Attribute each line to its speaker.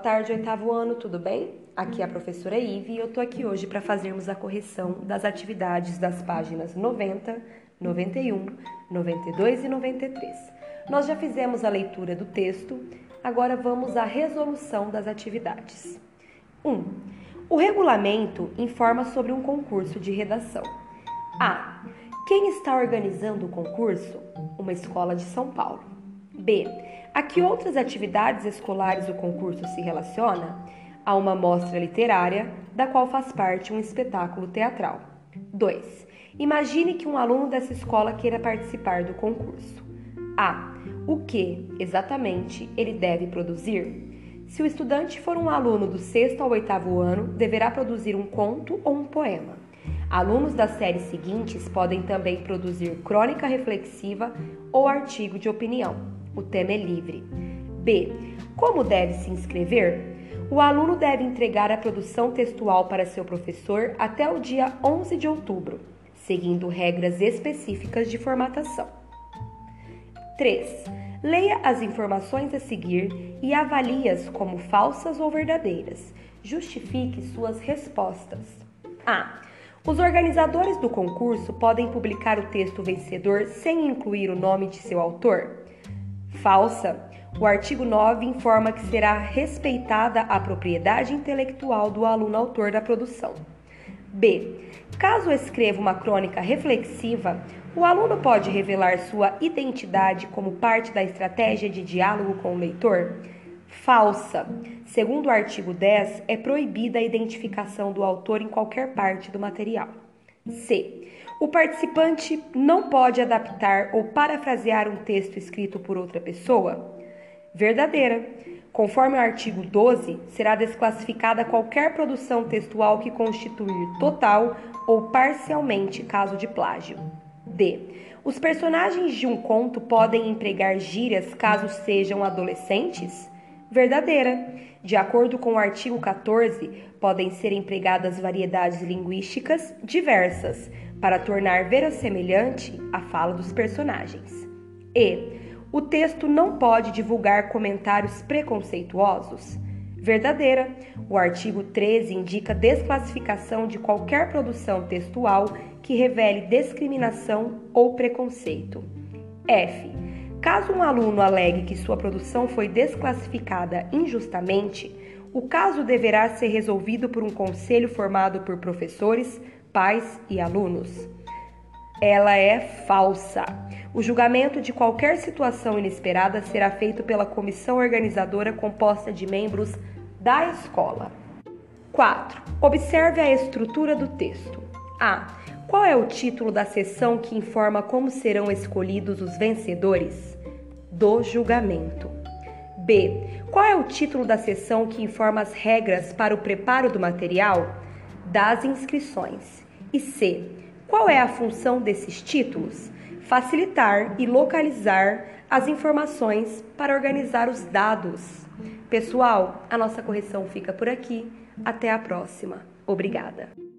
Speaker 1: tarde, oitavo ano, tudo bem? Aqui é a professora Ive e eu tô aqui hoje para fazermos a correção das atividades das páginas 90, 91, 92 e 93. Nós já fizemos a leitura do texto, agora vamos à resolução das atividades. 1. Um, o regulamento informa sobre um concurso de redação. A. Quem está organizando o concurso? Uma escola de São Paulo. B. A que outras atividades escolares o concurso se relaciona? A uma mostra literária, da qual faz parte um espetáculo teatral. 2. Imagine que um aluno dessa escola queira participar do concurso. A. O que, exatamente, ele deve produzir? Se o estudante for um aluno do sexto ao oitavo ano, deverá produzir um conto ou um poema. Alunos das séries seguintes podem também produzir crônica reflexiva ou artigo de opinião. O tema é livre. B. Como deve se inscrever? O aluno deve entregar a produção textual para seu professor até o dia 11 de outubro, seguindo regras específicas de formatação. 3. Leia as informações a seguir e avalie-as como falsas ou verdadeiras. Justifique suas respostas. A. Os organizadores do concurso podem publicar o texto vencedor sem incluir o nome de seu autor? Falsa. O artigo 9 informa que será respeitada a propriedade intelectual do aluno autor da produção. B. Caso escreva uma crônica reflexiva, o aluno pode revelar sua identidade como parte da estratégia de diálogo com o leitor? Falsa. Segundo o artigo 10, é proibida a identificação do autor em qualquer parte do material. C. O participante não pode adaptar ou parafrasear um texto escrito por outra pessoa? Verdadeira. Conforme o artigo 12, será desclassificada qualquer produção textual que constituir total ou parcialmente caso de plágio. D. Os personagens de um conto podem empregar gírias caso sejam adolescentes? Verdadeira. De acordo com o artigo 14, podem ser empregadas variedades linguísticas diversas para tornar verossemelhante a fala dos personagens. E o texto não pode divulgar comentários preconceituosos. Verdadeira. O artigo 13 indica desclassificação de qualquer produção textual que revele discriminação ou preconceito. F. Caso um aluno alegue que sua produção foi desclassificada injustamente, o caso deverá ser resolvido por um conselho formado por professores, pais e alunos. Ela é falsa. O julgamento de qualquer situação inesperada será feito pela comissão organizadora composta de membros da escola. 4. Observe a estrutura do texto. A. Qual é o título da sessão que informa como serão escolhidos os vencedores? Do julgamento. B. Qual é o título da sessão que informa as regras para o preparo do material? Das inscrições. E C. Qual é a função desses títulos? Facilitar e localizar as informações para organizar os dados. Pessoal, a nossa correção fica por aqui. Até a próxima. Obrigada.